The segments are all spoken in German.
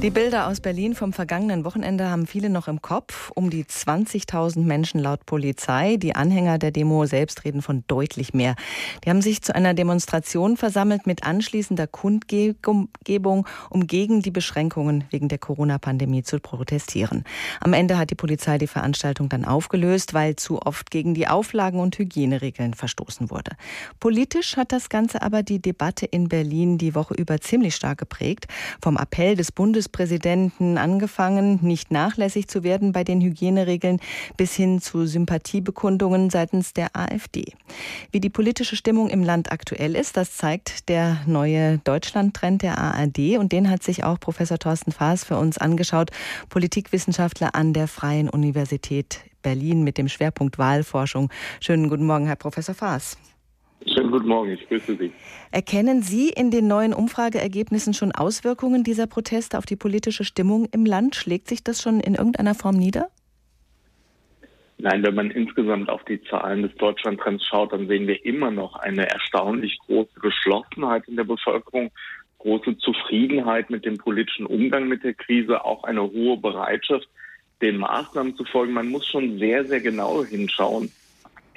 Die Bilder aus Berlin vom vergangenen Wochenende haben viele noch im Kopf. Um die 20.000 Menschen laut Polizei. Die Anhänger der Demo selbst reden von deutlich mehr. Die haben sich zu einer Demonstration versammelt mit anschließender Kundgebung, um gegen die Beschränkungen wegen der Corona-Pandemie zu protestieren. Am Ende hat die Polizei die Veranstaltung dann aufgelöst, weil zu oft gegen die Auflagen und Hygieneregeln verstoßen wurde. Politisch hat das Ganze aber die Debatte in Berlin die Woche über ziemlich stark geprägt. Vom Appell des Bundes Bundespräsidenten angefangen, nicht nachlässig zu werden bei den Hygieneregeln bis hin zu Sympathiebekundungen seitens der AfD. Wie die politische Stimmung im Land aktuell ist, das zeigt der neue Deutschland-Trend der ARD und den hat sich auch Professor Thorsten Faas für uns angeschaut, Politikwissenschaftler an der Freien Universität Berlin mit dem Schwerpunkt Wahlforschung. Schönen guten Morgen, Herr Professor Faas. Schönen guten Morgen, ich grüße Sie. Erkennen Sie in den neuen Umfrageergebnissen schon Auswirkungen dieser Proteste auf die politische Stimmung im Land? Schlägt sich das schon in irgendeiner Form nieder? Nein, wenn man insgesamt auf die Zahlen des Deutschlandtrends schaut, dann sehen wir immer noch eine erstaunlich große Geschlossenheit in der Bevölkerung, große Zufriedenheit mit dem politischen Umgang mit der Krise, auch eine hohe Bereitschaft, den Maßnahmen zu folgen. Man muss schon sehr, sehr genau hinschauen,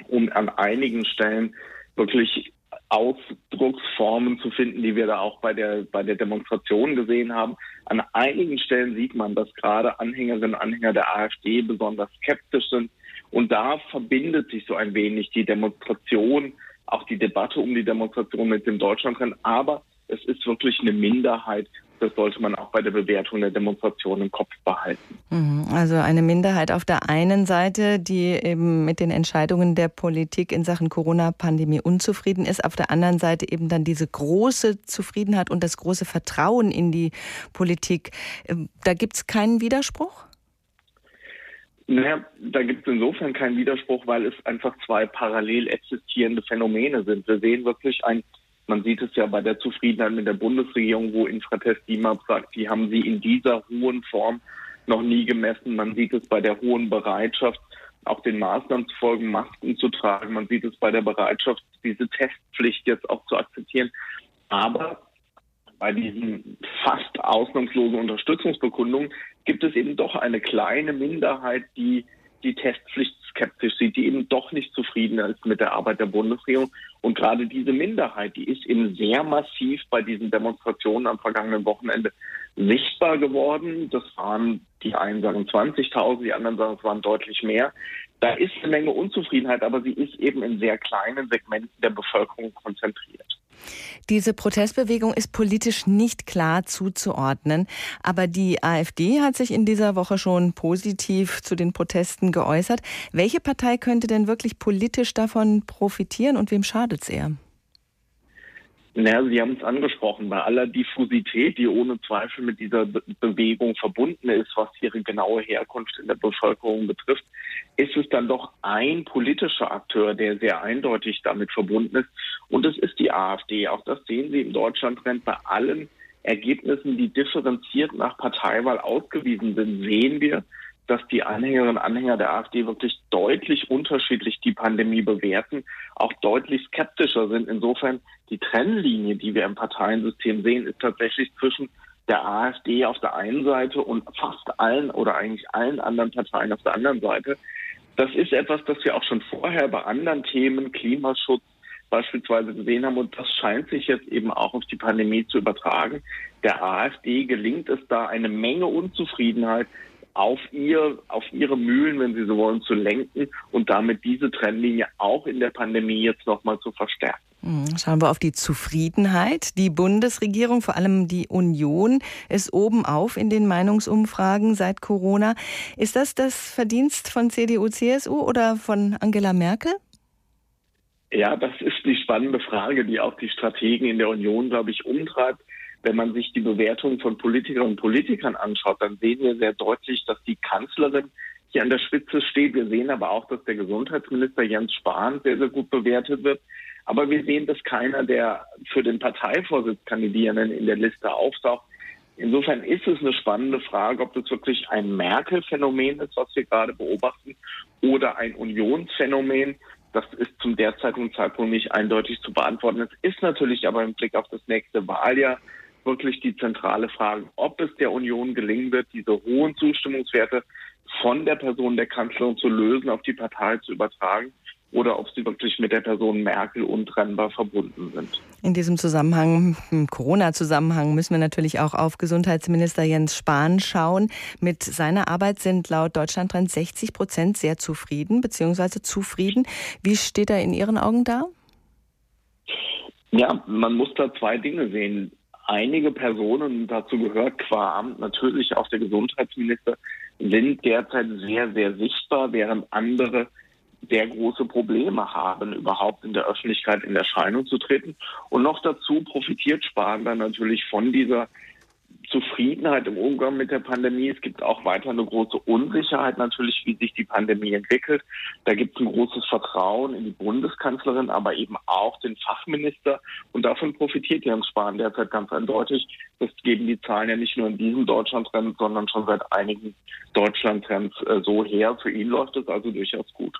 um an einigen Stellen wirklich Ausdrucksformen zu finden, die wir da auch bei der, bei der Demonstration gesehen haben. An einigen Stellen sieht man, dass gerade Anhängerinnen und Anhänger der AfD besonders skeptisch sind. Und da verbindet sich so ein wenig die Demonstration, auch die Debatte um die Demonstration mit dem Deutschlandtrend. Aber es ist wirklich eine Minderheit, das sollte man auch bei der Bewertung der Demonstration im Kopf behalten. Mhm. Also eine Minderheit auf der einen Seite, die eben mit den Entscheidungen der Politik in Sachen Corona-Pandemie unzufrieden ist, auf der anderen Seite eben dann diese große Zufriedenheit und das große Vertrauen in die Politik. Ähm, da gibt es keinen Widerspruch? Naja, da gibt es insofern keinen Widerspruch, weil es einfach zwei parallel existierende Phänomene sind. Wir sehen wirklich ein man sieht es ja bei der Zufriedenheit mit der Bundesregierung, wo Infratest DIMAP sagt, die haben sie in dieser hohen Form noch nie gemessen. Man sieht es bei der hohen Bereitschaft, auch den Maßnahmen zu folgen, Masken zu tragen. Man sieht es bei der Bereitschaft, diese Testpflicht jetzt auch zu akzeptieren. Aber bei diesen fast ausnahmslosen Unterstützungsbekundungen gibt es eben doch eine kleine Minderheit, die die Testpflicht skeptisch sieht, die eben doch nicht zufrieden ist mit der Arbeit der Bundesregierung. Und gerade diese Minderheit, die ist eben sehr massiv bei diesen Demonstrationen am vergangenen Wochenende sichtbar geworden. Das waren, die einen sagen 20.000, die anderen sagen, es waren deutlich mehr. Da ist eine Menge Unzufriedenheit, aber sie ist eben in sehr kleinen Segmenten der Bevölkerung konzentriert. Diese Protestbewegung ist politisch nicht klar zuzuordnen, aber die AfD hat sich in dieser Woche schon positiv zu den Protesten geäußert. Welche Partei könnte denn wirklich politisch davon profitieren und wem schadet es eher? Naja, Sie haben es angesprochen, bei aller Diffusität, die ohne Zweifel mit dieser Be Bewegung verbunden ist, was ihre genaue Herkunft in der Bevölkerung betrifft, ist es dann doch ein politischer Akteur, der sehr eindeutig damit verbunden ist. Und es ist die AfD. Auch das sehen Sie im Deutschlandtrend bei allen Ergebnissen, die differenziert nach Parteiwahl ausgewiesen sind, sehen wir, dass die Anhängerinnen und Anhänger der AfD wirklich deutlich unterschiedlich die Pandemie bewerten, auch deutlich skeptischer sind. Insofern die Trennlinie, die wir im Parteiensystem sehen, ist tatsächlich zwischen der AfD auf der einen Seite und fast allen oder eigentlich allen anderen Parteien auf der anderen Seite. Das ist etwas, das wir auch schon vorher bei anderen Themen, Klimaschutz beispielsweise gesehen haben und das scheint sich jetzt eben auch auf die Pandemie zu übertragen. Der AfD gelingt es da eine Menge Unzufriedenheit auf ihr, auf ihre Mühlen, wenn Sie so wollen, zu lenken und damit diese Trennlinie auch in der Pandemie jetzt nochmal zu verstärken. Hm, schauen wir auf die Zufriedenheit. Die Bundesregierung, vor allem die Union, ist oben auf in den Meinungsumfragen seit Corona. Ist das das Verdienst von CDU, CSU oder von Angela Merkel? Ja, das ist die spannende Frage, die auch die Strategen in der Union, glaube ich, umtreibt. Wenn man sich die Bewertung von Politikerinnen und Politikern anschaut, dann sehen wir sehr deutlich, dass die Kanzlerin hier an der Spitze steht. Wir sehen aber auch, dass der Gesundheitsminister Jens Spahn sehr, sehr gut bewertet wird. Aber wir sehen, dass keiner der für den Parteivorsitz Kandidierenden in der Liste auftaucht. Insofern ist es eine spannende Frage, ob das wirklich ein Merkel-Phänomen ist, was wir gerade beobachten, oder ein Unionsphänomen. Das ist zum derzeitigen Zeitpunkt nicht eindeutig zu beantworten. Es ist natürlich aber im Blick auf das nächste Wahljahr wirklich die zentrale Frage, ob es der Union gelingen wird, diese hohen Zustimmungswerte von der Person der Kanzlerin zu lösen, auf die Partei zu übertragen oder ob sie wirklich mit der Person Merkel untrennbar verbunden sind. In diesem Zusammenhang, im Corona-Zusammenhang, müssen wir natürlich auch auf Gesundheitsminister Jens Spahn schauen. Mit seiner Arbeit sind laut Deutschlandtrend 60 Prozent sehr zufrieden bzw. zufrieden. Wie steht er in Ihren Augen da? Ja, man muss da zwei Dinge sehen. Einige Personen, dazu gehört qua Amt natürlich auch der Gesundheitsminister, sind derzeit sehr, sehr sichtbar, während andere sehr große Probleme haben, überhaupt in der Öffentlichkeit in Erscheinung zu treten. Und noch dazu profitiert Spahn dann natürlich von dieser Zufriedenheit im Umgang mit der Pandemie. Es gibt auch weiter eine große Unsicherheit natürlich, wie sich die Pandemie entwickelt. Da gibt es ein großes Vertrauen in die Bundeskanzlerin, aber eben auch den Fachminister. Und davon profitiert Jens Spahn derzeit ganz eindeutig. Das geben die Zahlen ja nicht nur in diesem Deutschlandtrend, sondern schon seit einigen Deutschlandtrends äh, so her. Für ihn läuft es also durchaus gut.